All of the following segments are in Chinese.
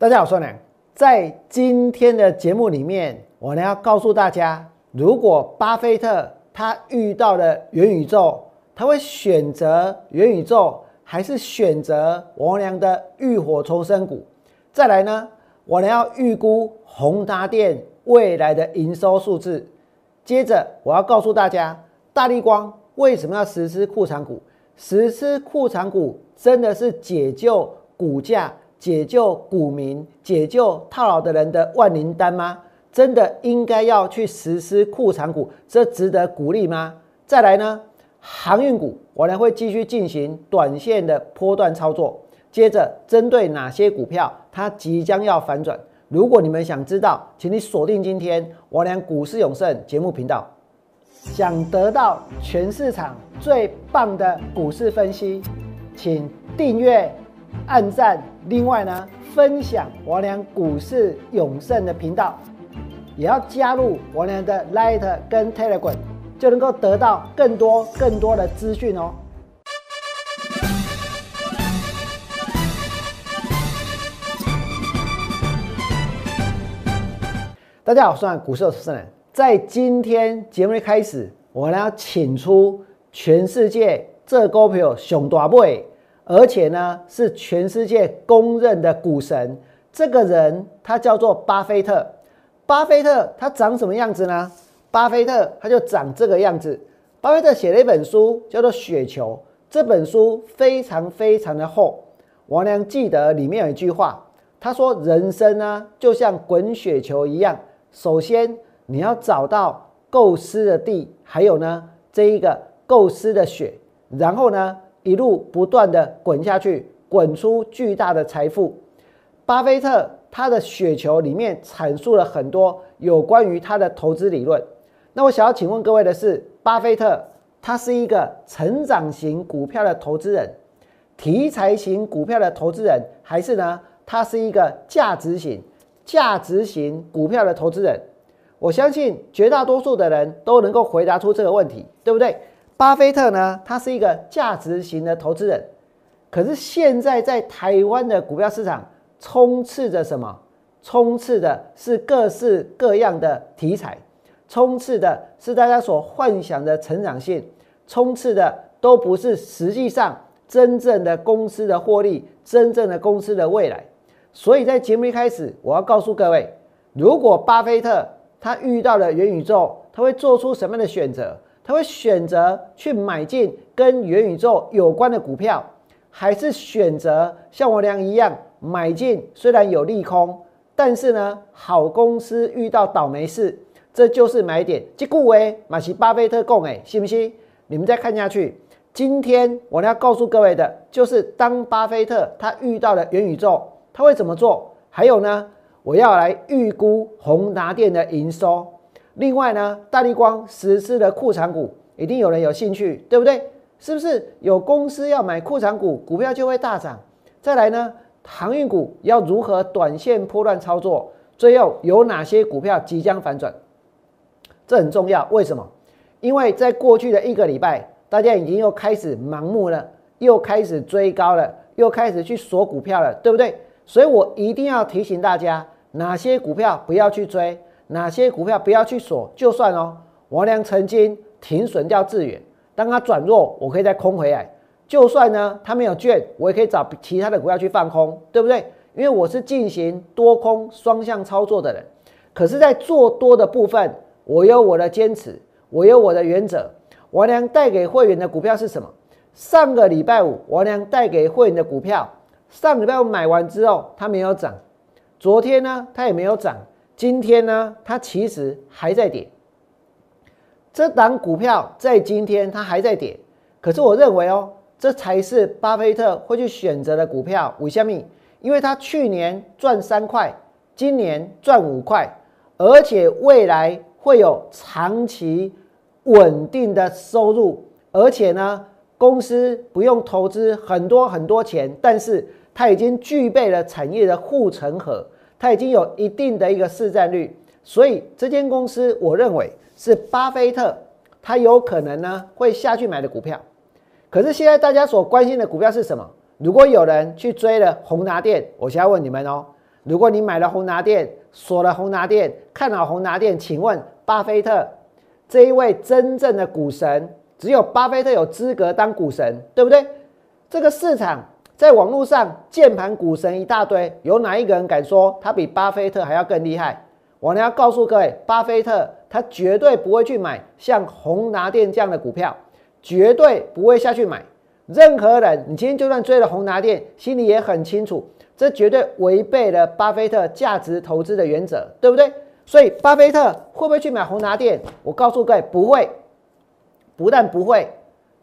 大家好，我是梁。在今天的节目里面，我呢要告诉大家，如果巴菲特他遇到了元宇宙，他会选择元宇宙，还是选择王良的浴火重生股？再来呢，我呢要预估宏达电未来的营收数字。接着，我要告诉大家，大力光为什么要实施库藏股？实施库藏股真的是解救股价？解救股民、解救套牢的人的万灵丹吗？真的应该要去实施库藏股，这值得鼓励吗？再来呢，航运股我呢会继续进行短线的波段操作。接着针对哪些股票它即将要反转？如果你们想知道，请你锁定今天我俩股市永胜节目频道。想得到全市场最棒的股市分析，请订阅。按赞，另外呢，分享王良股市永胜的频道，也要加入王良的 Light 跟 Telegram，就能够得到更多更多的资讯哦。大家好，我是股市主持人。在今天节目的开始，我呢要请出全世界这股票熊大妹。而且呢，是全世界公认的股神。这个人他叫做巴菲特。巴菲特他长什么样子呢？巴菲特他就长这个样子。巴菲特写了一本书，叫做《雪球》。这本书非常非常的厚。王良记得里面有一句话，他说：“人生呢，就像滚雪球一样。首先你要找到构思的地，还有呢这一个构思的雪，然后呢。”一路不断的滚下去，滚出巨大的财富。巴菲特他的雪球里面阐述了很多有关于他的投资理论。那我想要请问各位的是，巴菲特他是一个成长型股票的投资人，题材型股票的投资人，还是呢？他是一个价值型、价值型股票的投资人？我相信绝大多数的人都能够回答出这个问题，对不对？巴菲特呢，他是一个价值型的投资人，可是现在在台湾的股票市场充斥着什么？充斥的是各式各样的题材，充斥的是大家所幻想的成长性，充斥的都不是实际上真正的公司的获利，真正的公司的未来。所以在节目一开始，我要告诉各位，如果巴菲特他遇到了元宇宙，他会做出什么样的选择？他会选择去买进跟元宇宙有关的股票，还是选择像我俩一样买进？虽然有利空，但是呢，好公司遇到倒霉事，这就是买点。即故为马奇巴菲特供诶，信不信？你们再看下去。今天我要告诉各位的，就是当巴菲特他遇到了元宇宙，他会怎么做？还有呢，我要来预估宏达电的营收。另外呢，大力光实施的库藏股，一定有人有兴趣，对不对？是不是有公司要买库藏股，股票就会大涨？再来呢，航运股要如何短线破乱操作？最后有哪些股票即将反转？这很重要。为什么？因为在过去的一个礼拜，大家已经又开始盲目了，又开始追高了，又开始去锁股票了，对不对？所以我一定要提醒大家，哪些股票不要去追。哪些股票不要去锁？就算哦，王良曾经停损掉致远，当它转弱，我可以再空回来。就算呢，它没有券，我也可以找其他的股票去放空，对不对？因为我是进行多空双向操作的人。可是，在做多的部分，我有我的坚持，我有我的原则。王良带给会员的股票是什么？上个礼拜五，王良带给会员的股票，上礼拜五买完之后，它没有涨。昨天呢，它也没有涨。今天呢，它其实还在跌。这档股票在今天它还在跌，可是我认为哦，这才是巴菲特会去选择的股票。五虾米，因为他去年赚三块，今年赚五块，而且未来会有长期稳定的收入，而且呢，公司不用投资很多很多钱，但是它已经具备了产业的护城河。它已经有一定的一个市占率，所以这间公司我认为是巴菲特他有可能呢会下去买的股票。可是现在大家所关心的股票是什么？如果有人去追了宏达电，我现在问你们哦，如果你买了宏达电，锁了宏达电，看好宏达电，请问巴菲特这一位真正的股神，只有巴菲特有资格当股神，对不对？这个市场在网络上键盘股神一大堆，有哪一个人敢说他比巴菲特还要更厉害？我呢要告诉各位，巴菲特他绝对不会去买像宏达电这样的股票，绝对不会下去买。任何人，你今天就算追了宏达电，心里也很清楚，这绝对违背了巴菲特价值投资的原则，对不对？所以，巴菲特会不会去买宏达电？我告诉各位，不会。不但不会，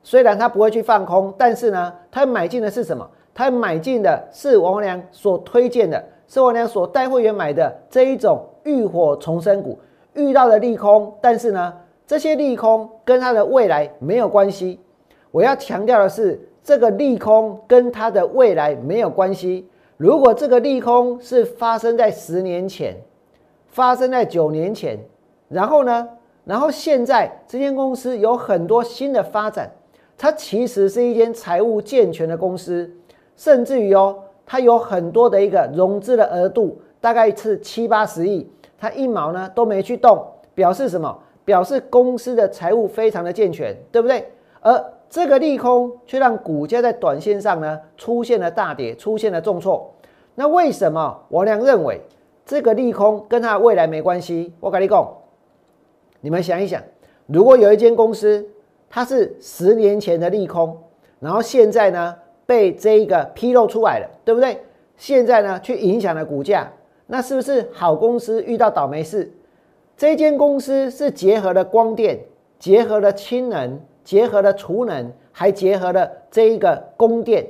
虽然他不会去放空，但是呢，他买进的是什么？他买进的是王良所推荐的，是王良所带会员买的这一种浴火重生股。遇到了利空，但是呢，这些利空跟它的未来没有关系。我要强调的是，这个利空跟它的未来没有关系。如果这个利空是发生在十年前，发生在九年前，然后呢，然后现在这间公司有很多新的发展，它其实是一间财务健全的公司，甚至于哦，它有很多的一个融资的额度，大概是七八十亿，它一毛呢都没去动，表示什么？表示公司的财务非常的健全，对不对？而这个利空却让股价在短线上呢出现了大跌，出现了重挫。那为什么我俩认为这个利空跟它未来没关系？我跟你讲，你们想一想，如果有一间公司它是十年前的利空，然后现在呢被这一个披露出来了，对不对？现在呢去影响了股价，那是不是好公司遇到倒霉事？这间公司是结合了光电，结合了氢能。结合了储能，还结合了这一个供电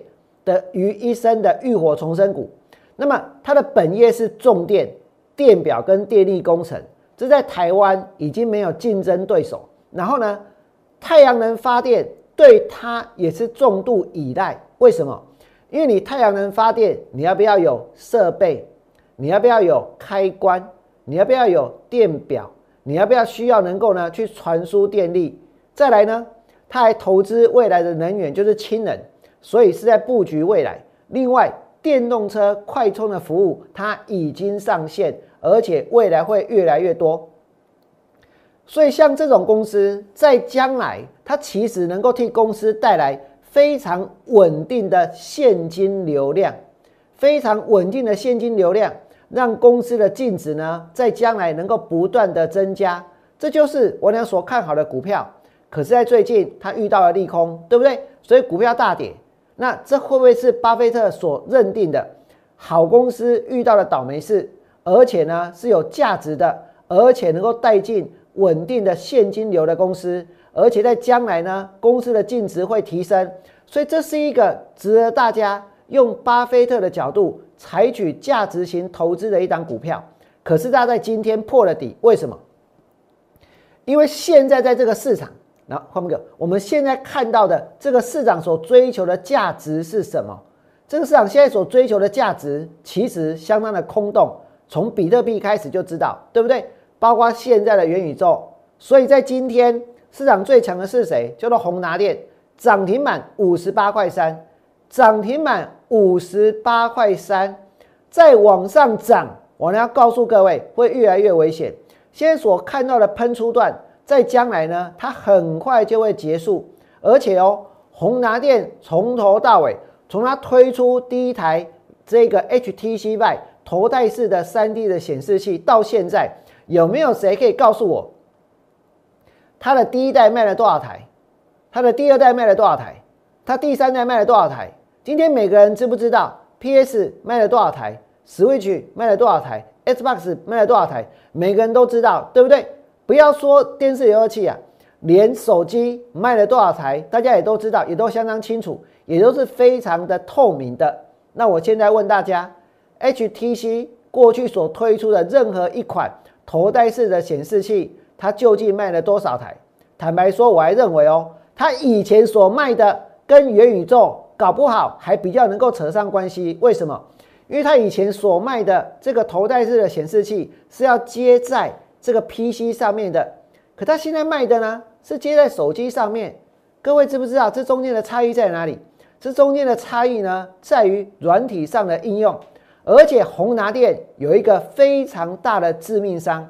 的于一身的浴火重生股。那么它的本业是重电、电表跟电力工程，这在台湾已经没有竞争对手。然后呢，太阳能发电对它也是重度依赖。为什么？因为你太阳能发电，你要不要有设备？你要不要有开关？你要不要有电表？你要不要需要能够呢去传输电力？再来呢？他还投资未来的能源，就是氢能，所以是在布局未来。另外，电动车快充的服务它已经上线，而且未来会越来越多。所以，像这种公司在将来，它其实能够替公司带来非常稳定的现金流量，非常稳定的现金流量，让公司的净值呢在将来能够不断的增加。这就是我俩所看好的股票。可是，在最近，它遇到了利空，对不对？所以股票大跌。那这会不会是巴菲特所认定的好公司遇到了倒霉事，而且呢是有价值的，而且能够带进稳定的现金流的公司，而且在将来呢，公司的净值会提升。所以这是一个值得大家用巴菲特的角度采取价值型投资的一档股票。可是，它在今天破了底，为什么？因为现在在这个市场。那换一个，我们现在看到的这个市场所追求的价值是什么？这个市场现在所追求的价值其实相当的空洞。从比特币开始就知道，对不对？包括现在的元宇宙。所以在今天市场最强的是谁？叫做宏达电，涨停板五十八块三，涨停板五十八块三，再往上涨，我呢要告诉各位，会越来越危险。现在所看到的喷出段。在将来呢，它很快就会结束，而且哦，宏达电从头到尾，从它推出第一台这个 HTC Vive 头戴式的 3D 的显示器到现在，有没有谁可以告诉我，它的第一代卖了多少台？它的第二代卖了多少台？它第三代卖了多少台？今天每个人知不知道 PS 卖了多少台？Switch 卖了多少台？Xbox 卖了多少台？每个人都知道，对不对？不要说电视游乐器啊，连手机卖了多少台，大家也都知道，也都相当清楚，也都是非常的透明的。那我现在问大家，HTC 过去所推出的任何一款头戴式的显示器，它究竟卖了多少台？坦白说，我还认为哦，它以前所卖的跟元宇宙搞不好还比较能够扯上关系。为什么？因为它以前所卖的这个头戴式的显示器是要接在。这个 PC 上面的，可它现在卖的呢是接在手机上面。各位知不知道这中间的差异在哪里？这中间的差异呢，在于软体上的应用，而且宏达电有一个非常大的致命伤，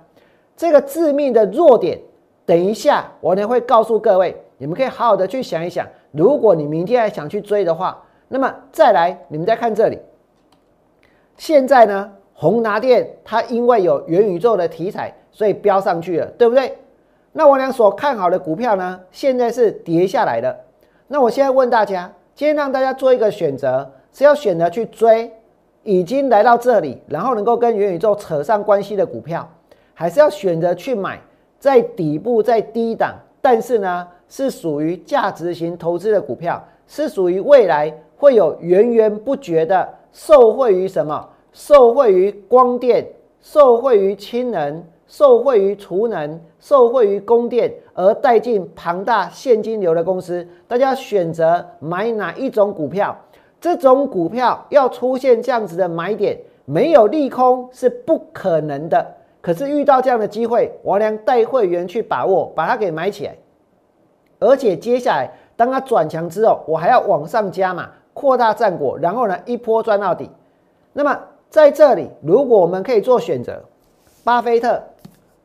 这个致命的弱点，等一下我呢会告诉各位，你们可以好好的去想一想。如果你明天还想去追的话，那么再来，你们再看这里。现在呢，宏达电它因为有元宇宙的题材，所以飙上去了，对不对？那我俩所看好的股票呢，现在是跌下来的。那我现在问大家，今天让大家做一个选择，是要选择去追已经来到这里，然后能够跟元宇宙扯上关系的股票，还是要选择去买在底部在低档，但是呢是属于价值型投资的股票，是属于未来会有源源不绝的受惠于什么？受惠于光电，受惠于氢能。受惠于储能、受惠于供电而带进庞大现金流的公司，大家选择买哪一种股票？这种股票要出现这样子的买点，没有利空是不可能的。可是遇到这样的机会，我俩带会员去把握，把它给买起来。而且接下来当它转强之后，我还要往上加码，扩大战果，然后呢一波赚到底。那么在这里，如果我们可以做选择，巴菲特。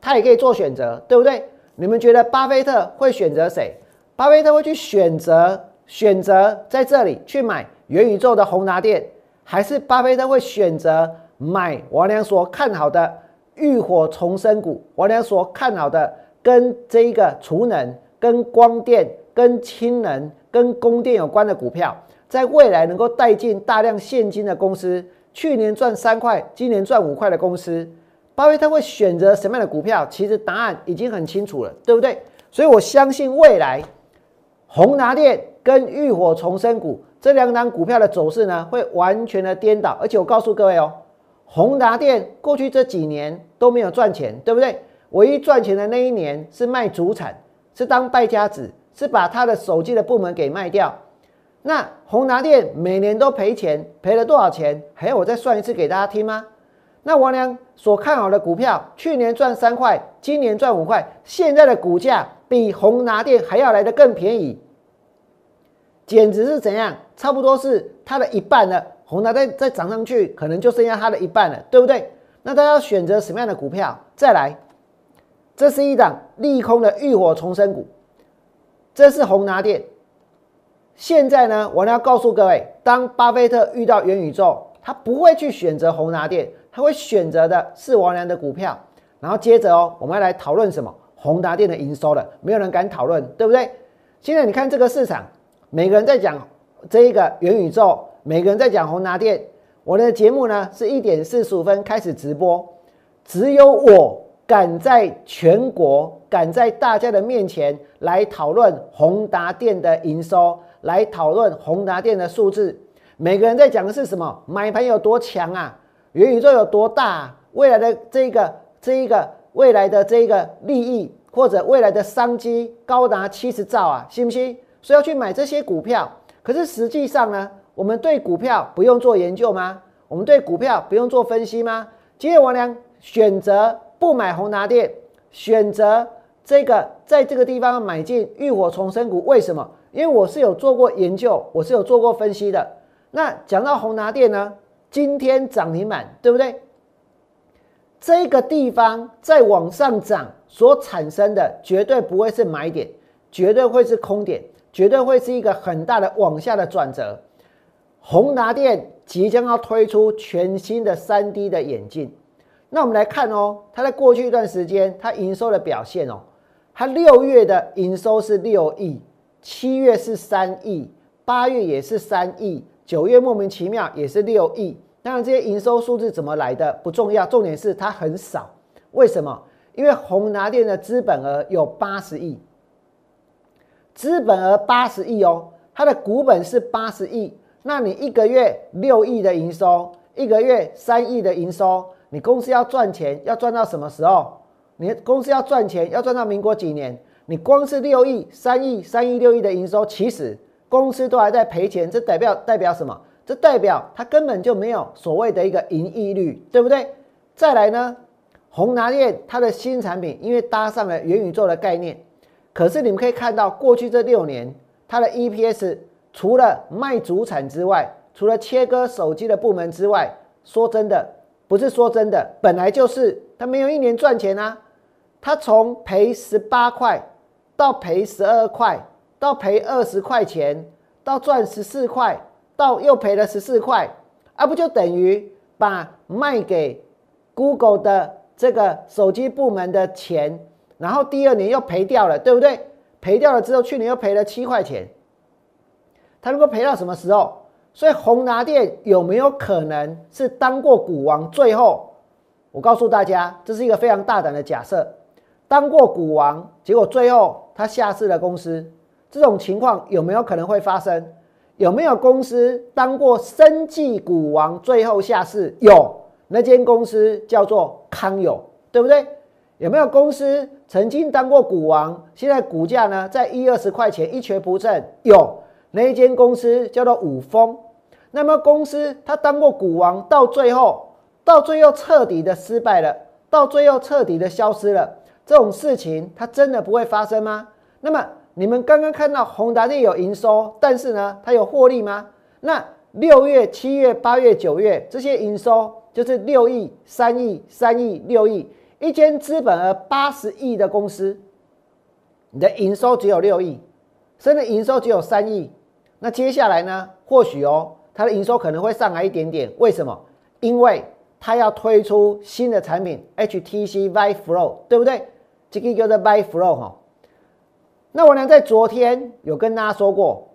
他也可以做选择，对不对？你们觉得巴菲特会选择谁？巴菲特会去选择选择在这里去买元宇宙的宏达电，还是巴菲特会选择买王良所看好的浴火重生股？我俩所看好的跟这一个储能、跟光电、跟氢能、跟供电有关的股票，在未来能够带进大量现金的公司，去年赚三块，今年赚五块的公司。巴菲特会选择什么样的股票？其实答案已经很清楚了，对不对？所以我相信未来宏达电跟浴火重生股这两档股票的走势呢，会完全的颠倒。而且我告诉各位哦，宏达电过去这几年都没有赚钱，对不对？唯一赚钱的那一年是卖主产，是当败家子，是把他的手机的部门给卖掉。那宏达电每年都赔钱，赔了多少钱？还要我再算一次给大家听吗？那王良所看好的股票，去年赚三块，今年赚五块，现在的股价比宏达电还要来的更便宜，简直是怎样？差不多是它的一半了。宏达再再涨上去，可能就剩下它的一半了，对不对？那大家要选择什么样的股票？再来，这是一档利空的浴火重生股，这是宏达电。现在呢，我要告诉各位，当巴菲特遇到元宇宙，他不会去选择宏达电。他会选择的是王良的股票，然后接着哦，我们要来讨论什么？宏达电的营收了，没有人敢讨论，对不对？现在你看这个市场，每个人在讲这一个元宇宙，每个人在讲宏达电。我的节目呢是一点四十五分开始直播，只有我敢在全国，敢在大家的面前来讨论宏达电的营收，来讨论宏达电的数字。每个人在讲的是什么？买盘有多强啊？元宇宙有多大？未来的这个、这一个未来的这一个利益，或者未来的商机高达七十兆啊，信不信？所以要去买这些股票。可是实际上呢，我们对股票不用做研究吗？我们对股票不用做分析吗？今天王良选择不买宏达电，选择这个在这个地方买进浴火重生股，为什么？因为我是有做过研究，我是有做过分析的。那讲到宏达电呢？今天涨停板，对不对？这个地方在往上涨所产生的，绝对不会是买点，绝对会是空点，绝对会是一个很大的往下的转折。宏达电即将要推出全新的三 D 的眼镜，那我们来看哦，它在过去一段时间它营收的表现哦，它六月的营收是六亿，七月是三亿，八月也是三亿。九月莫名其妙也是六亿，当然这些营收数字怎么来的不重要，重点是它很少。为什么？因为宏达电的资本额有八十亿，资本额八十亿哦，它的股本是八十亿。那你一个月六亿的营收，一个月三亿的营收，你公司要赚钱要赚到什么时候？你公司要赚钱要赚到民国几年？你光是六亿、三亿、三亿、六亿的营收，其实。公司都还在赔钱，这代表代表什么？这代表它根本就没有所谓的一个盈利率，对不对？再来呢，宏达电它的新产品因为搭上了元宇宙的概念，可是你们可以看到过去这六年它的 EPS 除了卖主产之外，除了切割手机的部门之外，说真的，不是说真的，本来就是他没有一年赚钱啊。他从赔十八块到赔十二块，到赔二十块钱，到赚十四块，到又赔了十四块，啊，不就等于把卖给 Google 的这个手机部门的钱，然后第二年又赔掉了，对不对？赔掉了之后，去年又赔了七块钱。他如果赔到什么时候？所以宏达电有没有可能是当过股王？最后，我告诉大家，这是一个非常大胆的假设。当过股王，结果最后他下市的公司，这种情况有没有可能会发生？有没有公司当过生技股王，最后下市？有，那间公司叫做康友，对不对？有没有公司曾经当过股王，现在股价呢在一二十块钱一蹶不振？有。那一间公司叫做五丰，那么公司它当过股王，到最后，到最后彻底的失败了，到最后彻底的消失了，这种事情它真的不会发生吗？那么你们刚刚看到宏达电有营收，但是呢，它有获利吗？那六月、七月、八月、九月这些营收就是六亿、三亿、三亿、六亿，一间资本额八十亿的公司，你的营收只有六亿，甚至营收只有三亿。那接下来呢？或许哦，它的营收可能会上来一点点。为什么？因为它要推出新的产品 HTC Vive Pro，对不对？这个叫做 Vive Pro 哈。那我呢，在昨天有跟大家说过，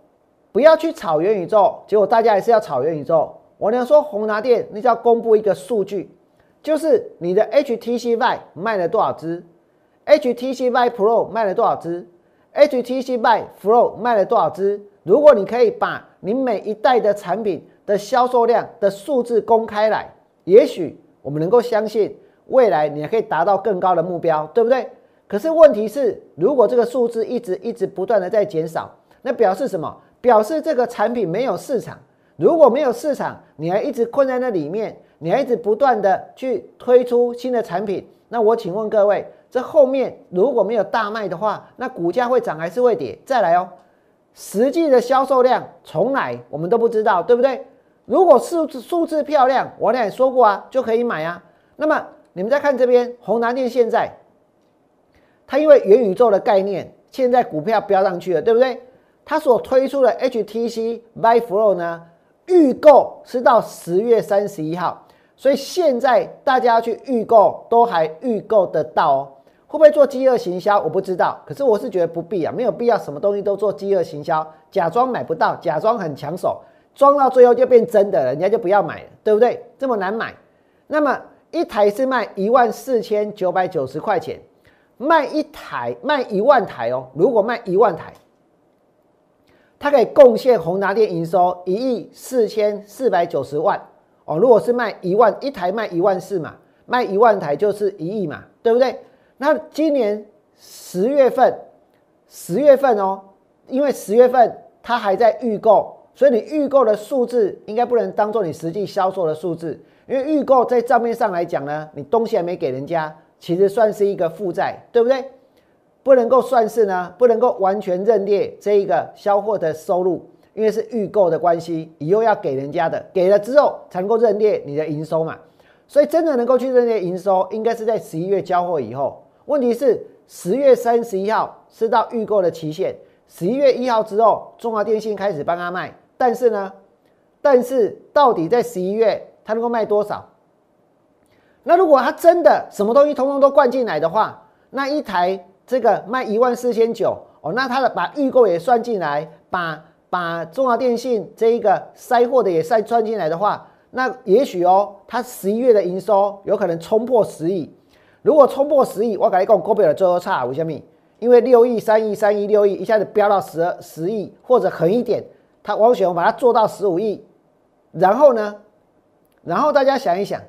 不要去炒元宇宙，结果大家还是要炒元宇宙。我呢说，宏达电你就要公布一个数据，就是你的 HTC Vive 卖了多少只，HTC Vive Pro 卖了多少只，HTC Vive Pro 卖了多少只。如果你可以把你每一代的产品的销售量的数字公开来，也许我们能够相信未来你还可以达到更高的目标，对不对？可是问题是，如果这个数字一直一直不断的在减少，那表示什么？表示这个产品没有市场。如果没有市场，你还一直困在那里面，你还一直不断的去推出新的产品，那我请问各位，这后面如果没有大卖的话，那股价会涨还是会跌？再来哦。实际的销售量从来我们都不知道，对不对？如果数字数字漂亮，我俩也说过啊，就可以买啊。那么你们再看这边，宏达电现在，它因为元宇宙的概念，现在股票飙上去了，对不对？它所推出的 HTC Vive Pro 呢，预购是到十月三十一号，所以现在大家去预购都还预购得到哦。会不会做饥饿行销？我不知道，可是我是觉得不必啊，没有必要什么东西都做饥饿行销，假装买不到，假装很抢手，装到最后就变真的了，人家就不要买了，对不对？这么难买，那么一台是卖一万四千九百九十块钱，卖一台卖一万台哦，如果卖一万台，它可以贡献宏达电营收一亿四千四百九十万哦。如果是卖一万一台卖一万四嘛，卖一万台就是一亿嘛，对不对？那今年十月份，十月份哦，因为十月份它还在预购，所以你预购的数字应该不能当做你实际销售的数字，因为预购在账面上来讲呢，你东西还没给人家，其实算是一个负债，对不对？不能够算是呢，不能够完全认列这一个销货的收入，因为是预购的关系，以后要给人家的，给了之后才能够认列你的营收嘛，所以真的能够去认列营收，应该是在十一月交货以后。问题是十月三十一号是到预购的期限，十一月一号之后，中华电信开始帮他卖。但是呢，但是到底在十一月他能够卖多少？那如果他真的什么东西通通都灌进来的话，那一台这个卖一万四千九哦，那他的把预购也算进来，把把中华电信这一个塞货的也算算进来的话，那也许哦，他十一月的营收有可能冲破十亿。如果冲破十亿，我跟你讲，股票的最后差为什么？因为六亿、三亿、三亿、六亿一下子飙到十二十亿，或者狠一点，他王雪红把它做到十五亿，然后呢？然后大家想一想，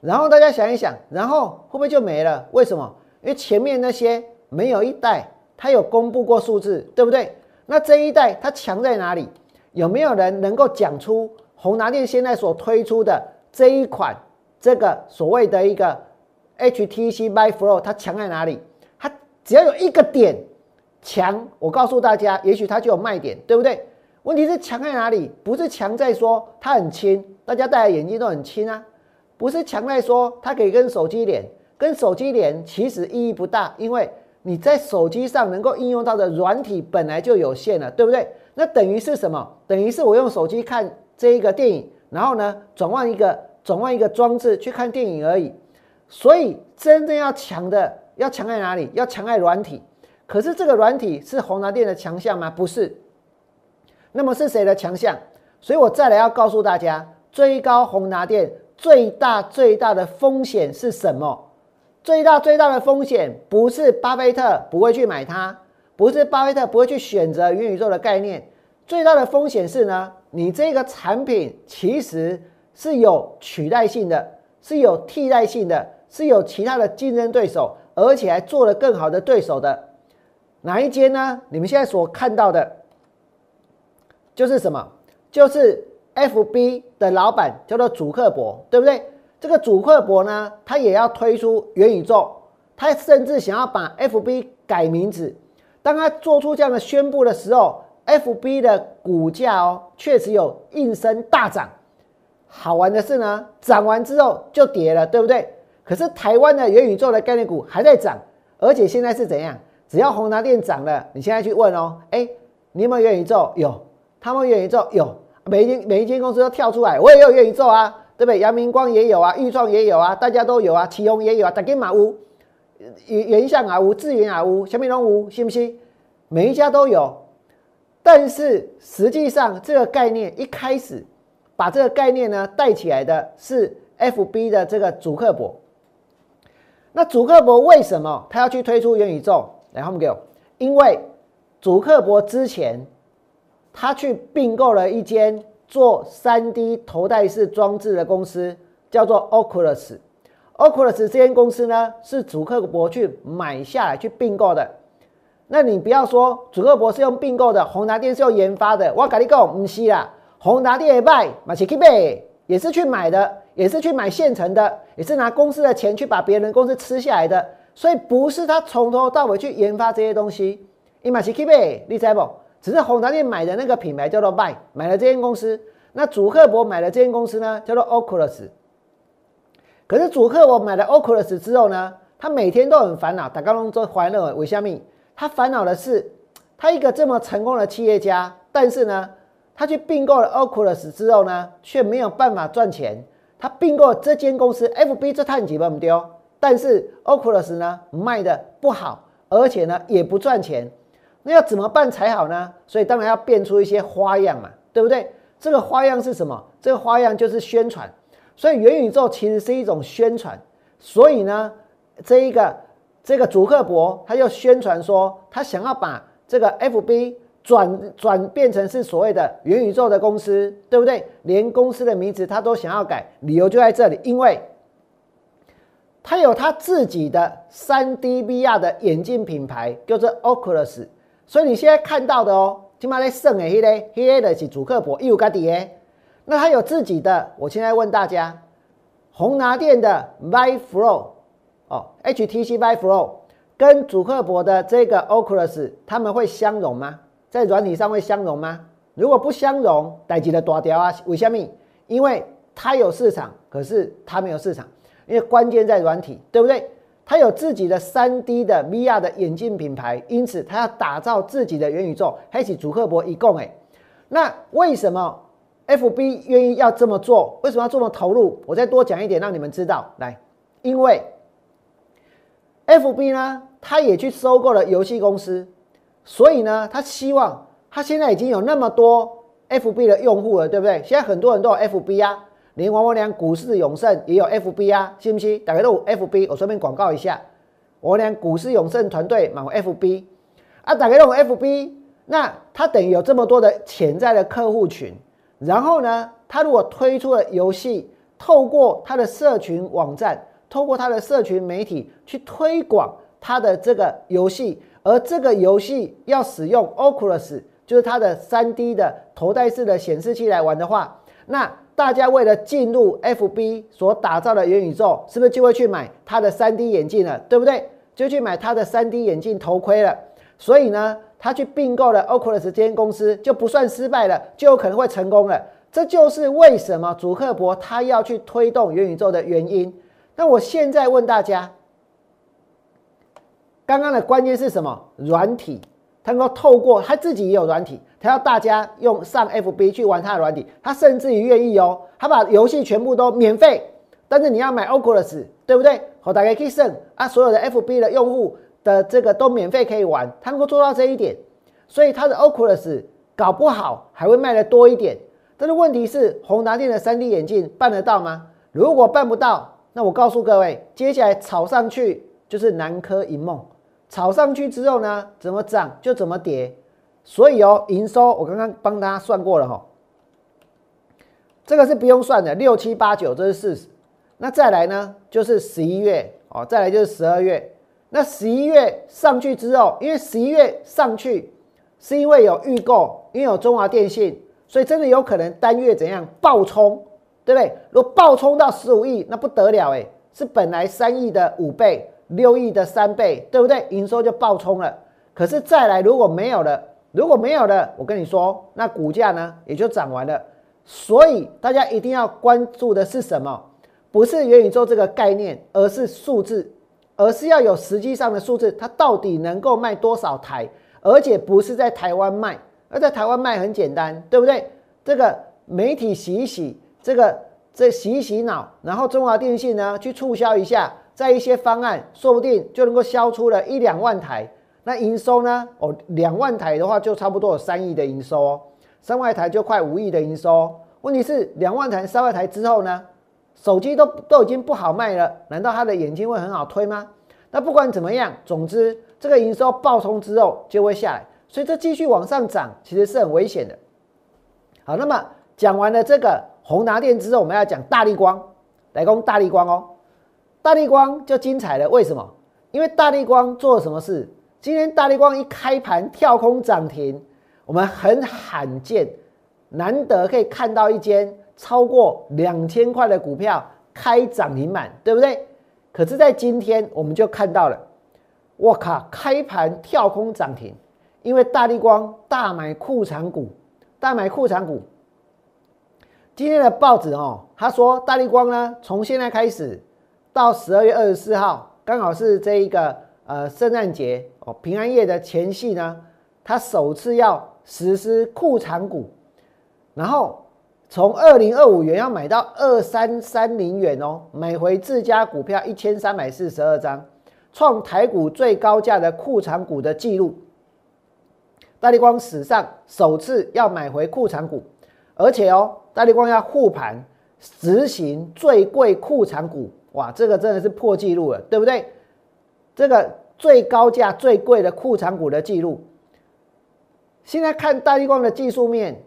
然后大家想一想，然后会不会就没了？为什么？因为前面那些没有一代，他有公布过数字，对不对？那这一代它强在哪里？有没有人能够讲出宏达电现在所推出的这一款这个所谓的一个？HTC Vive Pro 它强在哪里？它只要有一个点强，我告诉大家，也许它就有卖点，对不对？问题是强在哪里？不是强在说它很轻，大家戴的眼镜都很轻啊。不是强在说它可以跟手机连，跟手机连其实意义不大，因为你在手机上能够应用到的软体本来就有限了，对不对？那等于是什么？等于是我用手机看这一个电影，然后呢转换一个转换一个装置去看电影而已。所以真正要强的，要强在哪里？要强在软体。可是这个软体是宏达电的强项吗？不是。那么是谁的强项？所以我再来要告诉大家，追高宏达电最大最大的风险是什么？最大最大的风险不是巴菲特不会去买它，不是巴菲特不会去选择元宇宙的概念。最大的风险是呢，你这个产品其实是有取代性的，是有替代性的，是有其他的竞争对手，而且还做了更好的对手的。哪一间呢？你们现在所看到的，就是什么？就是 F B 的老板叫做祖克伯，对不对？这个祖克伯呢，他也要推出元宇宙，他甚至想要把 F B 改名字。当他做出这样的宣布的时候，F B 的股价哦，确实有应声大涨。好玩的是呢，涨完之后就跌了，对不对？可是台湾的元宇宙的概念股还在涨，而且现在是怎样？只要宏达电涨了，你现在去问哦，哎，你有没有元宇宙？有，他们元宇宙有，每一间每一间公司都跳出来，我也有元宇宙啊，对不对？阳明光也有啊，裕创也有啊，大家都有啊，启宏也有啊，大金马屋，原原相啊屋，智源啊屋，小米龙屋，信不信？每一家都有，但是实际上这个概念一开始把这个概念呢带起来的是 FB 的这个主克伯。那主克伯为什么他要去推出元宇宙？来，他们给我，因为祖克伯之前他去并购了一间做三 D 头戴式装置的公司，叫做 Oculus。Oculus 这间公司呢，是祖克伯去买下来去并购的。那你不要说祖克伯是用并购的，宏达电是用研发的。我跟你讲，不是啦，宏达电也卖，马奇基贝也是去买的，也是去买现成的，也是拿公司的钱去把别人公司吃下来的。所以不是他从头到尾去研发这些东西，伊玛奇 keep 呗，你知不？只是宏达电买的那个品牌叫做 Buy，买了这间公司。那祖克伯买了这间公司呢，叫做 Oculus。可是祖克伯买了 Oculus 之后呢，他每天都很烦恼。打高龙做怀乐为虾米？他烦恼的是，他一个这么成功的企业家，但是呢，他去并购了 Oculus 之后呢，却没有办法赚钱。他并购这间公司，FB 这探几不丢？但是 Oculus 呢卖的不好，而且呢也不赚钱，那要怎么办才好呢？所以当然要变出一些花样嘛，对不对？这个花样是什么？这个花样就是宣传。所以元宇宙其实是一种宣传。所以呢，这一个这个祖克伯他就宣传说，他想要把这个 FB 转转变成是所谓的元宇宙的公司，对不对？连公司的名字他都想要改，理由就在这里，因为。他有他自己的三 D VR 的眼镜品牌，叫做 Oculus。所以你现在看到的哦，起码在剩的迄个，迄个的是主客博，有家底诶。那他有自己的，我现在问大家，宏拿店的 Vive Flow 哦，HTC Vive Flow 跟主客博的这个 Oculus，他们会相容吗？在软体上会相容吗？如果不相容，代几的大条啊？为什么？因为它有市场，可是它没有市场。因为关键在软体，对不对？它有自己的三 D 的 VR 的眼镜品牌，因此它要打造自己的元宇宙，开启主客博一共哎。那为什么 FB 愿意要这么做？为什么要这么投入？我再多讲一点，让你们知道。来，因为 FB 呢，它也去收购了游戏公司，所以呢，他希望他现在已经有那么多 FB 的用户了，对不对？现在很多人都有 FB 啊。连王文良股市永胜也有 FB 啊，信不信？大家都有 FB，我顺便广告一下，王文良股市永胜团队买 FB 啊，大家都有 FB，那他等于有这么多的潜在的客户群，然后呢，他如果推出了游戏，透过他的社群网站，透过他的社群媒体去推广他的这个游戏，而这个游戏要使用 Oculus，就是它的 3D 的头戴式的显示器来玩的话，那。大家为了进入 FB 所打造的元宇宙，是不是就会去买它的 3D 眼镜了？对不对？就去买它的 3D 眼镜头盔了。所以呢，他去并购了 Oculus 这间公司，就不算失败了，就有可能会成功了。这就是为什么祖克伯他要去推动元宇宙的原因。那我现在问大家，刚刚的关键是什么？软体，他能够透过他自己也有软体，他要大家用上 FB 去玩他的软体，他甚至于愿意哦，他把游戏全部都免费，但是你要买 Oculus，对不对？好，大家可以胜啊，所有的 FB 的用户的这个都免费可以玩，他能够做到这一点，所以他的 Oculus 搞不好还会卖的多一点。但是问题是，宏达电的 3D 眼镜办得到吗？如果办不到，那我告诉各位，接下来炒上去就是南柯一梦。炒上去之后呢，怎么涨就怎么跌。所以哦，营收我刚刚帮大家算过了哈，这个是不用算的，六七八九这是事实。那再来呢，就是十一月哦，再来就是十二月。那十一月上去之后，因为十一月上去是因为有预购，因为有中华电信。所以真的有可能单月怎样爆冲，对不对？如果爆冲到十五亿，那不得了哎，是本来三亿的五倍，六亿的三倍，对不对？营收就爆冲了。可是再来如果没有了，如果没有了，我跟你说，那股价呢也就涨完了。所以大家一定要关注的是什么？不是元宇宙这个概念，而是数字，而是要有实际上的数字，它到底能够卖多少台，而且不是在台湾卖。而在台湾卖很简单，对不对？这个媒体洗一洗，这个这洗一洗脑，然后中华电信呢去促销一下，在一些方案，说不定就能够销出了一两万台。那营收呢？哦，两万台的话就差不多有三亿的营收哦，三万台就快五亿的营收。问题是两万台、三万台之后呢？手机都都已经不好卖了，难道他的眼睛会很好推吗？那不管怎么样，总之这个营收爆冲之后就会下来。所以这继续往上涨，其实是很危险的。好，那么讲完了这个宏达电之后，我们要讲大力光，来攻大力光哦。大力光就精彩了，为什么？因为大力光做了什么事？今天大力光一开盘跳空涨停，我们很罕见、难得可以看到一间超过两千块的股票开涨停板，对不对？可是，在今天我们就看到了，我靠，开盘跳空涨停。因为大力光大买库藏股，大买库藏股。今天的报纸哦，他说大力光呢，从现在开始到十二月二十四号，刚好是这一个呃圣诞节哦平安夜的前夕呢，他首次要实施库藏股，然后从二零二五元要买到二三三零元哦，买回自家股票一千三百四十二张，创台股最高价的库藏股的记录。大力光史上首次要买回库藏股，而且哦，大力光要护盘执行最贵库藏股，哇，这个真的是破纪录了，对不对？这个最高价最贵的库藏股的记录。现在看大力光的技术面，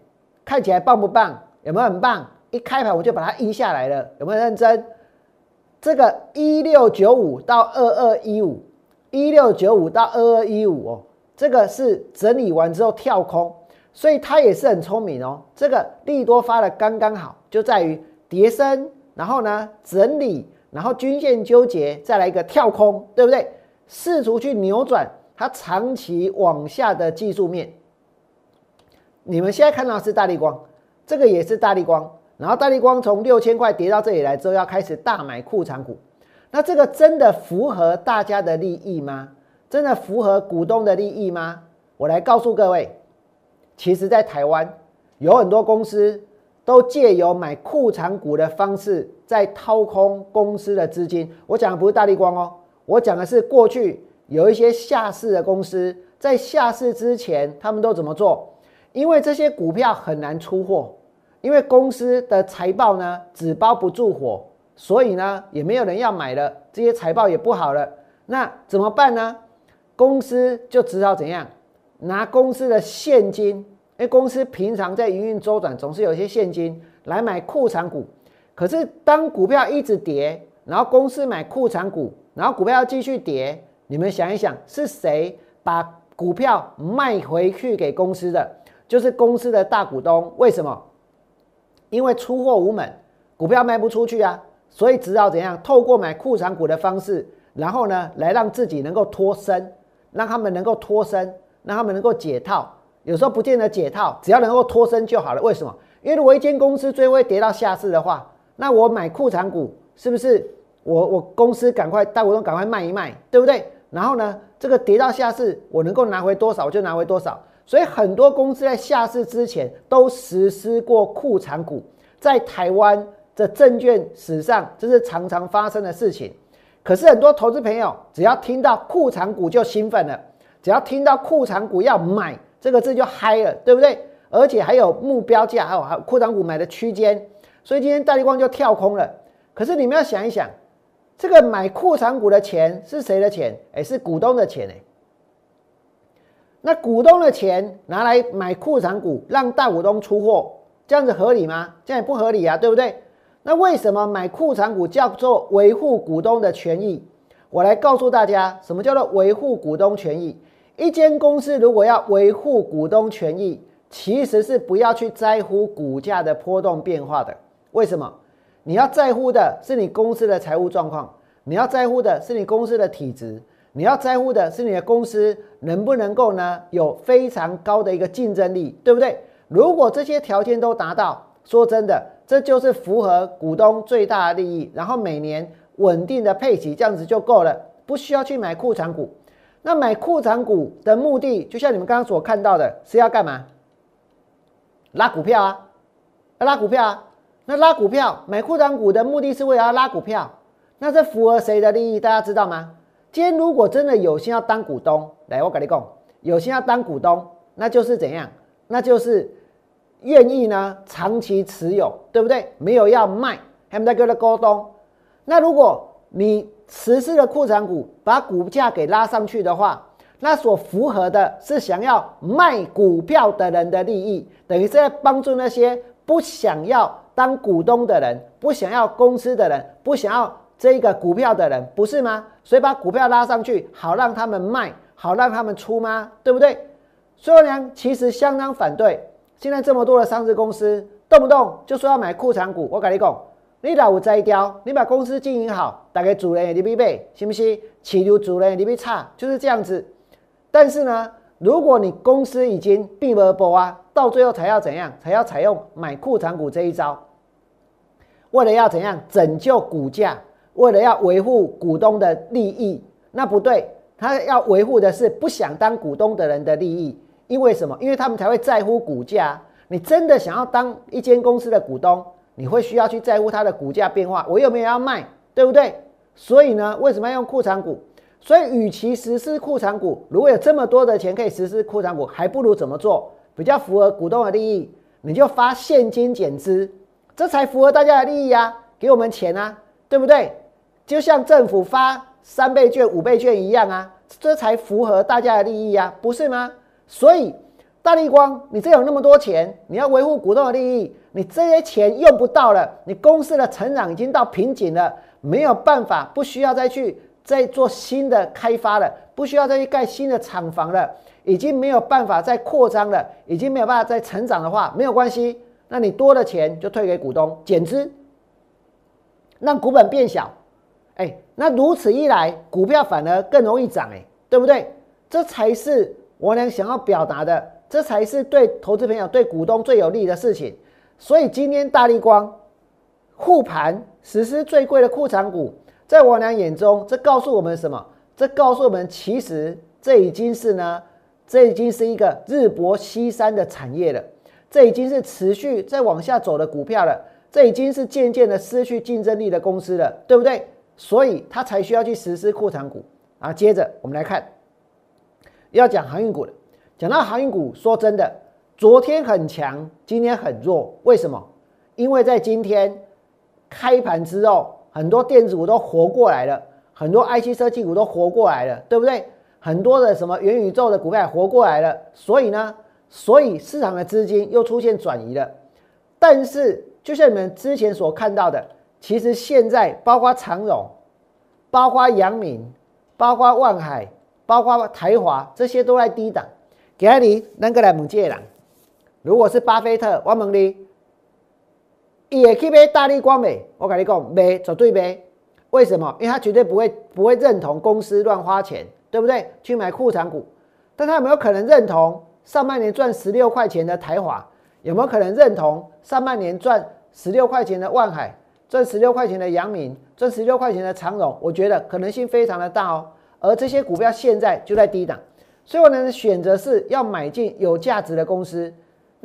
看起来棒不棒？有没有很棒？一开盘我就把它移下来了，有没有认真？这个一六九五到二二一五，一六九五到二二一五哦。这个是整理完之后跳空，所以它也是很聪明哦。这个利多发的刚刚好，就在于叠升，然后呢整理，然后均线纠结，再来一个跳空，对不对？试图去扭转它长期往下的技术面。你们现在看到是大力光，这个也是大力光，然后大力光从六千块跌到这里来之后，要开始大买库藏股，那这个真的符合大家的利益吗？真的符合股东的利益吗？我来告诉各位，其实，在台湾有很多公司都借由买库藏股的方式，在掏空公司的资金。我讲的不是大力光哦，我讲的是过去有一些下市的公司，在下市之前，他们都怎么做？因为这些股票很难出货，因为公司的财报呢纸包不住火，所以呢也没有人要买了，这些财报也不好了，那怎么办呢？公司就只好怎样拿公司的现金，因为公司平常在营运周转，总是有一些现金来买库藏股。可是当股票一直跌，然后公司买库藏股，然后股票继续跌，你们想一想，是谁把股票卖回去给公司的？就是公司的大股东。为什么？因为出货无门，股票卖不出去啊，所以只好怎样？透过买库藏股的方式，然后呢，来让自己能够脱身。让他们能够脱身，让他们能够解套。有时候不见得解套，只要能够脱身就好了。为什么？因为如果一间公司最后会跌到下市的话，那我买库藏股是不是我我公司赶快大股东赶快卖一卖，对不对？然后呢，这个跌到下市，我能够拿回多少我就拿回多少。所以很多公司在下市之前都实施过库藏股，在台湾的证券史上这是常常发生的事情。可是很多投资朋友只要听到库藏股就兴奋了，只要听到库藏股要买这个字就嗨了，对不对？而且还有目标价，还有还有库藏股买的区间，所以今天大立光就跳空了。可是你们要想一想，这个买库藏股的钱是谁的钱？哎，是股东的钱哎。那股东的钱拿来买库藏股，让大股东出货，这样子合理吗？这样也不合理啊，对不对？那为什么买库藏股叫做维护股东的权益？我来告诉大家，什么叫做维护股东权益？一间公司如果要维护股东权益，其实是不要去在乎股价的波动变化的。为什么？你要在乎的是你公司的财务状况，你要在乎的是你公司的体质，你要在乎的是你的公司能不能够呢有非常高的一个竞争力，对不对？如果这些条件都达到，说真的。这就是符合股东最大的利益，然后每年稳定的配息，这样子就够了，不需要去买库存股。那买库藏股的目的，就像你们刚刚所看到的，是要干嘛？拉股票啊，拉股票啊。那拉股票买库藏股的目的是为了要拉股票，那这符合谁的利益？大家知道吗？今天如果真的有心要当股东，来，我跟你讲，有心要当股东，那就是怎样？那就是。愿意呢，长期持有，对不对？没有要卖，还没在跟他沟通。那如果你实施了库藏股，把股价给拉上去的话，那所符合的是想要卖股票的人的利益，等于是在帮助那些不想要当股东的人、不想要公司的人、不想要这个股票的人，不是吗？所以把股票拉上去，好让他们卖，好让他们出吗？对不对？所以呢，其实相当反对。现在这么多的上市公司，动不动就说要买库藏股，我跟你讲，你老有摘掉，你把公司经营好，大概主人你必备，行不行？企图主人你必差，就是这样子。但是呢，如果你公司已经闭门不啊，到最后才要怎样？才要采用买库藏股这一招，为了要怎样拯救股价，为了要维护股东的利益，那不对，他要维护的是不想当股东的人的利益。因为什么？因为他们才会在乎股价。你真的想要当一间公司的股东，你会需要去在乎它的股价变化。我有没有要卖？对不对？所以呢，为什么要用库藏股？所以，与其实施库藏股，如果有这么多的钱可以实施库藏股，还不如怎么做？比较符合股东的利益，你就发现金减资，这才符合大家的利益啊！给我们钱啊，对不对？就像政府发三倍券、五倍券一样啊，这才符合大家的利益啊，不是吗？所以，大立光，你这有那么多钱，你要维护股东的利益，你这些钱用不到了，你公司的成长已经到瓶颈了，没有办法，不需要再去再做新的开发了，不需要再去盖新的厂房了，已经没有办法再扩张了，已经没有办法再成长的话，没有关系，那你多的钱就退给股东，减资，让股本变小，哎，那如此一来，股票反而更容易涨，哎，对不对？这才是。我俩想要表达的，这才是对投资朋友、对股东最有利的事情。所以今天大力光护盘实施最贵的库藏股，在我俩眼中，这告诉我们什么？这告诉我们，其实这已经是呢，这已经是一个日薄西山的产业了，这已经是持续在往下走的股票了，这已经是渐渐的失去竞争力的公司了，对不对？所以它才需要去实施库藏股啊。接着我们来看。要讲航运股了，讲到航运股，说真的，昨天很强，今天很弱，为什么？因为在今天开盘之后，很多电子股都活过来了，很多 IC 设计股都活过来了，对不对？很多的什么元宇宙的股票也活过来了，所以呢，所以市场的资金又出现转移了。但是，就像你们之前所看到的，其实现在包括长荣、包括阳明、包括万海。包括台华这些都在低档，给你那个来猛借人。如果是巴菲特，我问你，也去买大力光美？我跟你讲，买绝对买。为什么？因为他绝对不会不会认同公司乱花钱，对不对？去买库藏股，但他有没有可能认同上半年赚十六块钱的台华？有没有可能认同上半年赚十六块钱的万海，赚十六块钱的阳明，赚十六块钱的长荣？我觉得可能性非常的大哦。而这些股票现在就在低档，所以我呢选择是要买进有价值的公司。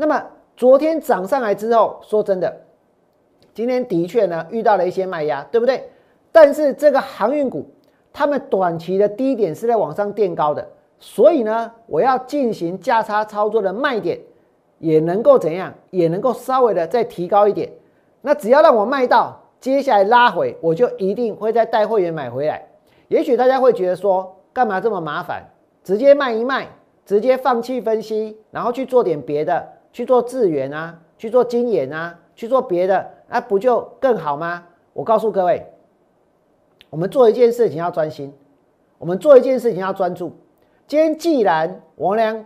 那么昨天涨上来之后，说真的，今天的确呢遇到了一些卖压，对不对？但是这个航运股，他们短期的低点是在往上垫高的，所以呢，我要进行价差操作的卖点，也能够怎样？也能够稍微的再提高一点。那只要让我卖到，接下来拉回，我就一定会再带会员买回来。也许大家会觉得说，干嘛这么麻烦？直接卖一卖，直接放弃分析，然后去做点别的，去做智源啊，去做金研啊，去做别的，那不就更好吗？我告诉各位，我们做一件事情要专心，我们做一件事情要专注。今天既然王良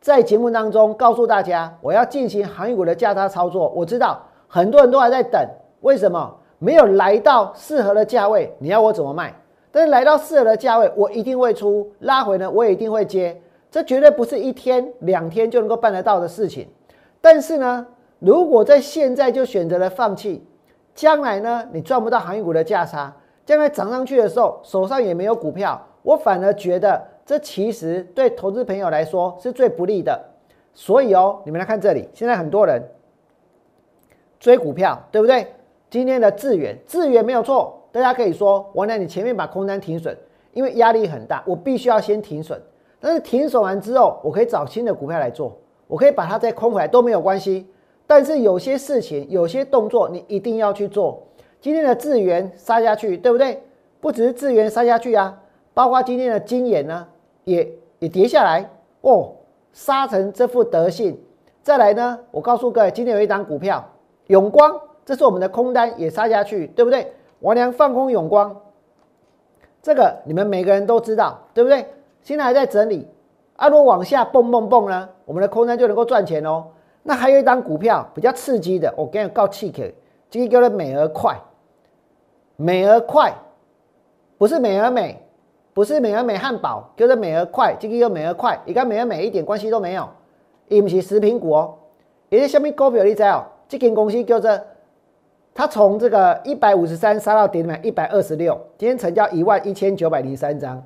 在节目当中告诉大家，我要进行航运股的价差操作，我知道很多人都还在等，为什么没有来到适合的价位？你要我怎么卖？但是来到适合的价位，我一定会出拉回呢，我也一定会接，这绝对不是一天两天就能够办得到的事情。但是呢，如果在现在就选择了放弃，将来呢你赚不到航运股的价差，将来涨上去的时候手上也没有股票，我反而觉得这其实对投资朋友来说是最不利的。所以哦，你们来看这里，现在很多人追股票，对不对？今天的智远，智远没有错。大家可以说，王良，你前面把空单停损，因为压力很大，我必须要先停损。但是停损完之后，我可以找新的股票来做，我可以把它再空回来都没有关系。但是有些事情、有些动作，你一定要去做。今天的智源杀下去，对不对？不只是智源杀下去啊，包括今天的金眼呢，也也跌下来哦，杀成这副德性。再来呢，我告诉各位，今天有一张股票永光，这是我们的空单也杀下去，对不对？王良放空永光，这个你们每个人都知道，对不对？现在还在整理，啊，如果往下蹦蹦蹦呢，我们的空单就能够赚钱哦。那还有一张股票比较刺激的，我跟你告气 K，这个叫做美而快，美而快，不是美而美，不是美而美汉堡，叫做美而快，这个叫美而快，也跟美而美一点关系都没有，也不是食品股哦，也是下面股票你知哦，这间公司叫做。它从这个一百五十三杀到跌满一百二十六，今天成交一万一千九百零三张。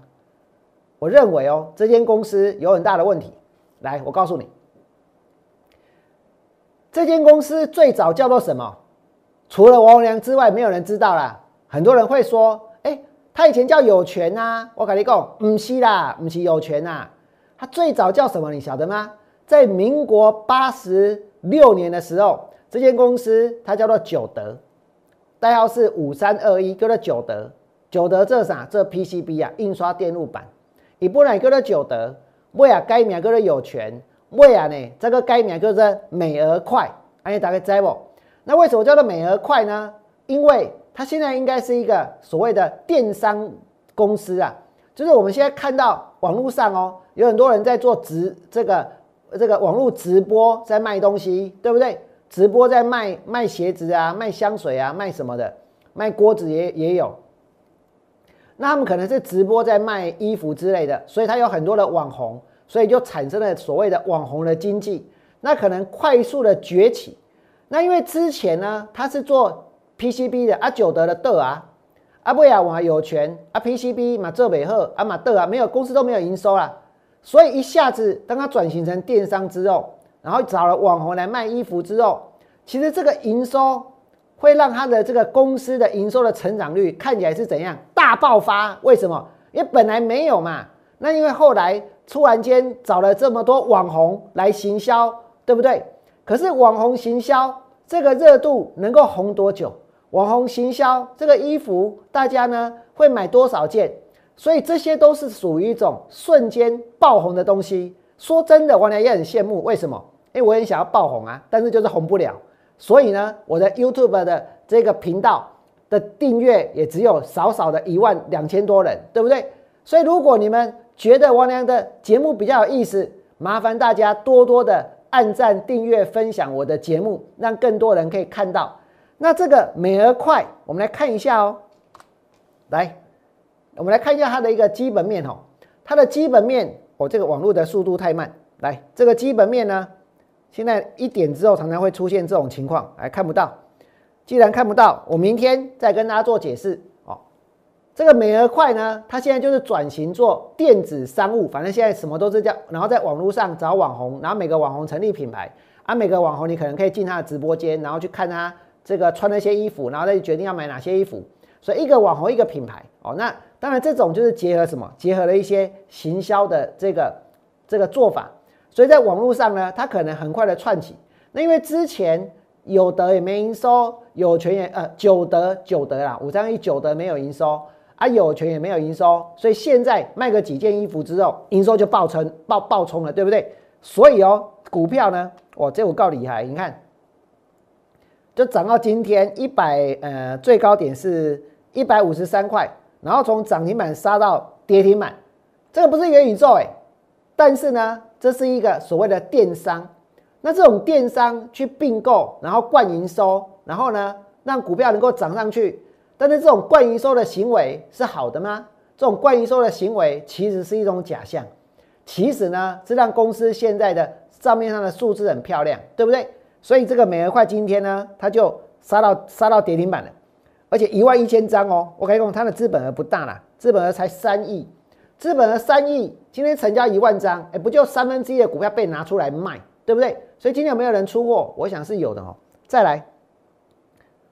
我认为哦，这间公司有很大的问题。来，我告诉你，这间公司最早叫做什么？除了王良之外，没有人知道啦。很多人会说，哎，他以前叫有权啊。我跟你讲，不是啦，不是有权呐。他最早叫什么？你晓得吗？在民国八十六年的时候。这间公司它叫做九德，代号是五三二一，叫做九德。九德这啥？这 PCB 啊，印刷电路板。一般来叫做九德，为啊该名叫做有权，为啊呢这个该名叫做美而快。哎，大家知不？那为什么叫做美而快呢？因为它现在应该是一个所谓的电商公司啊，就是我们现在看到网络上哦，有很多人在做直这个这个网络直播，在卖东西，对不对？直播在卖卖鞋子啊，卖香水啊，卖什么的？卖锅子也也有。那他们可能是直播在卖衣服之类的，所以他有很多的网红，所以就产生了所谓的网红的经济。那可能快速的崛起。那因为之前呢，他是做 PCB 的，阿九德的德啊，阿布亚瓦有权，啊 PCB 马浙北赫，阿马德啊，没有公司都没有营收啦，所以一下子当他转型成电商之后。然后找了网红来卖衣服之后，其实这个营收会让他的这个公司的营收的成长率看起来是怎样大爆发？为什么？因为本来没有嘛。那因为后来突然间找了这么多网红来行销，对不对？可是网红行销这个热度能够红多久？网红行销这个衣服大家呢会买多少件？所以这些都是属于一种瞬间爆红的东西。说真的，王良也很羡慕。为什么？因为我也想要爆红啊，但是就是红不了。所以呢，我的 YouTube 的这个频道的订阅也只有少少的一万两千多人，对不对？所以如果你们觉得王良的节目比较有意思，麻烦大家多多的按赞、订阅、分享我的节目，让更多人可以看到。那这个美而快，我们来看一下哦。来，我们来看一下它的一个基本面哦，它的基本面。我这个网络的速度太慢，来，这个基本面呢，现在一点之后常常会出现这种情况，哎看不到。既然看不到，我明天再跟大家做解释哦。这个美而快呢，它现在就是转型做电子商务，反正现在什么都是叫，然后在网络上找网红，然后每个网红成立品牌，啊，每个网红你可能可以进他的直播间，然后去看他这个穿那些衣服，然后再决定要买哪些衣服。所以一个网红一个品牌哦，那当然这种就是结合什么？结合了一些行销的这个这个做法。所以在网络上呢，它可能很快的串起。那因为之前有得也没营收，有权也呃九得九得啦，五张一九得没有营收啊，有权也没有营收，所以现在卖个几件衣服之后，营收就爆冲爆爆冲了，对不对？所以哦，股票呢，哇，这我告厉害，你看，就涨到今天一百呃最高点是一百五十三块，然后从涨停板杀到跌停板，这个不是元宇宙哎，但是呢。这是一个所谓的电商，那这种电商去并购，然后灌营收，然后呢让股票能够涨上去，但是这种灌营收的行为是好的吗？这种灌营收的行为其实是一种假象，其实呢是让公司现在的账面上的数字很漂亮，对不对？所以这个美而快今天呢，它就杀到杀到跌停板了，而且一万一千张哦，我可以讲它的资本额不大啦，资本额才三亿。资本额三亿，今天成交一万张，哎，不就三分之一的股票被拿出来卖，对不对？所以今天有没有人出货？我想是有的哦。再来，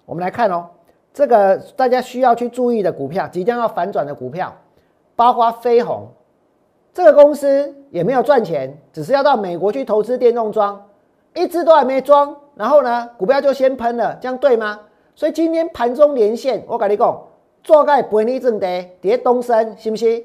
我们来看哦，这个大家需要去注意的股票，即将要反转的股票，包括飞鸿这个公司也没有赚钱，只是要到美国去投资电动装，一只都还没装，然后呢，股票就先喷了，这样对吗？所以今天盘中连线，我跟你讲，做盖不你正跌，跌东升，信不信？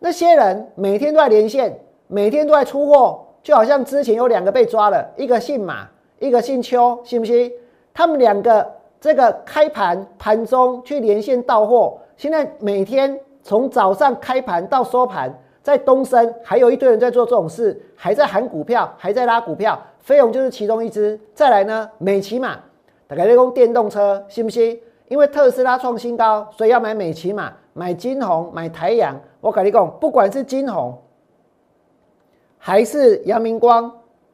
那些人每天都在连线，每天都在出货，就好像之前有两个被抓了，一个姓马，一个姓邱，信不信？他们两个这个开盘盘中去连线到货，现在每天从早上开盘到收盘，在东升还有一堆人在做这种事，还在喊股票，还在拉股票，飞鸿就是其中一只。再来呢，美骑马，大概在讲电动车，信不信？因为特斯拉创新高，所以要买美骑马。买金红，买太阳，我跟你讲，不管是金红，还是阳明光，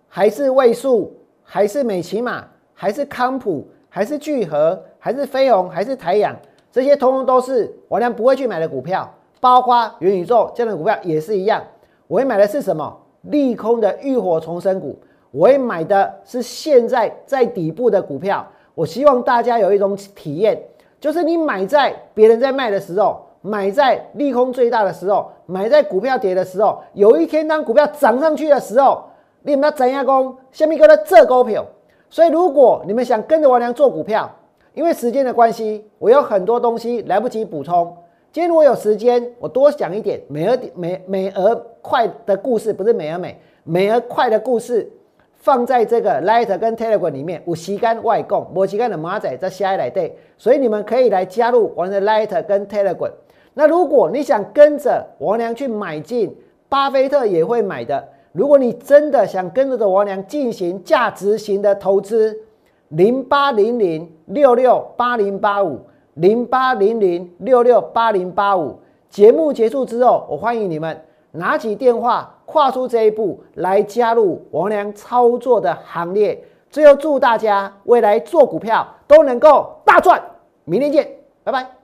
还是位数，还是美骑马，还是康普，还是聚合，还是飞鸿，还是太阳，这些通通都是我俩不会去买的股票。包括元宇宙这样的股票也是一样，我会买的是什么？利空的浴火重生股，我会买的是现在在底部的股票。我希望大家有一种体验，就是你买在别人在卖的时候。买在利空最大的时候，买在股票跌的时候，有一天当股票涨上去的时候，你们要怎样攻？下面一个这股票。所以，如果你们想跟着王良做股票，因为时间的关系，我有很多东西来不及补充。今天我有时间，我多讲一点美而美美而快的故事，不是美而美，美而快的故事。放在这个 Light 跟 Telegram 里面，有时间外供，没时间的马仔在下一来对，所以你们可以来加入我的 Light 跟 Telegram。那如果你想跟着王良去买进，巴菲特也会买的。如果你真的想跟着王良进行价值型的投资，零八零零六六八零八五，零八零零六六八零八五。节目结束之后，我欢迎你们拿起电话。跨出这一步来加入王良操作的行列，最后祝大家未来做股票都能够大赚！明天见，拜拜！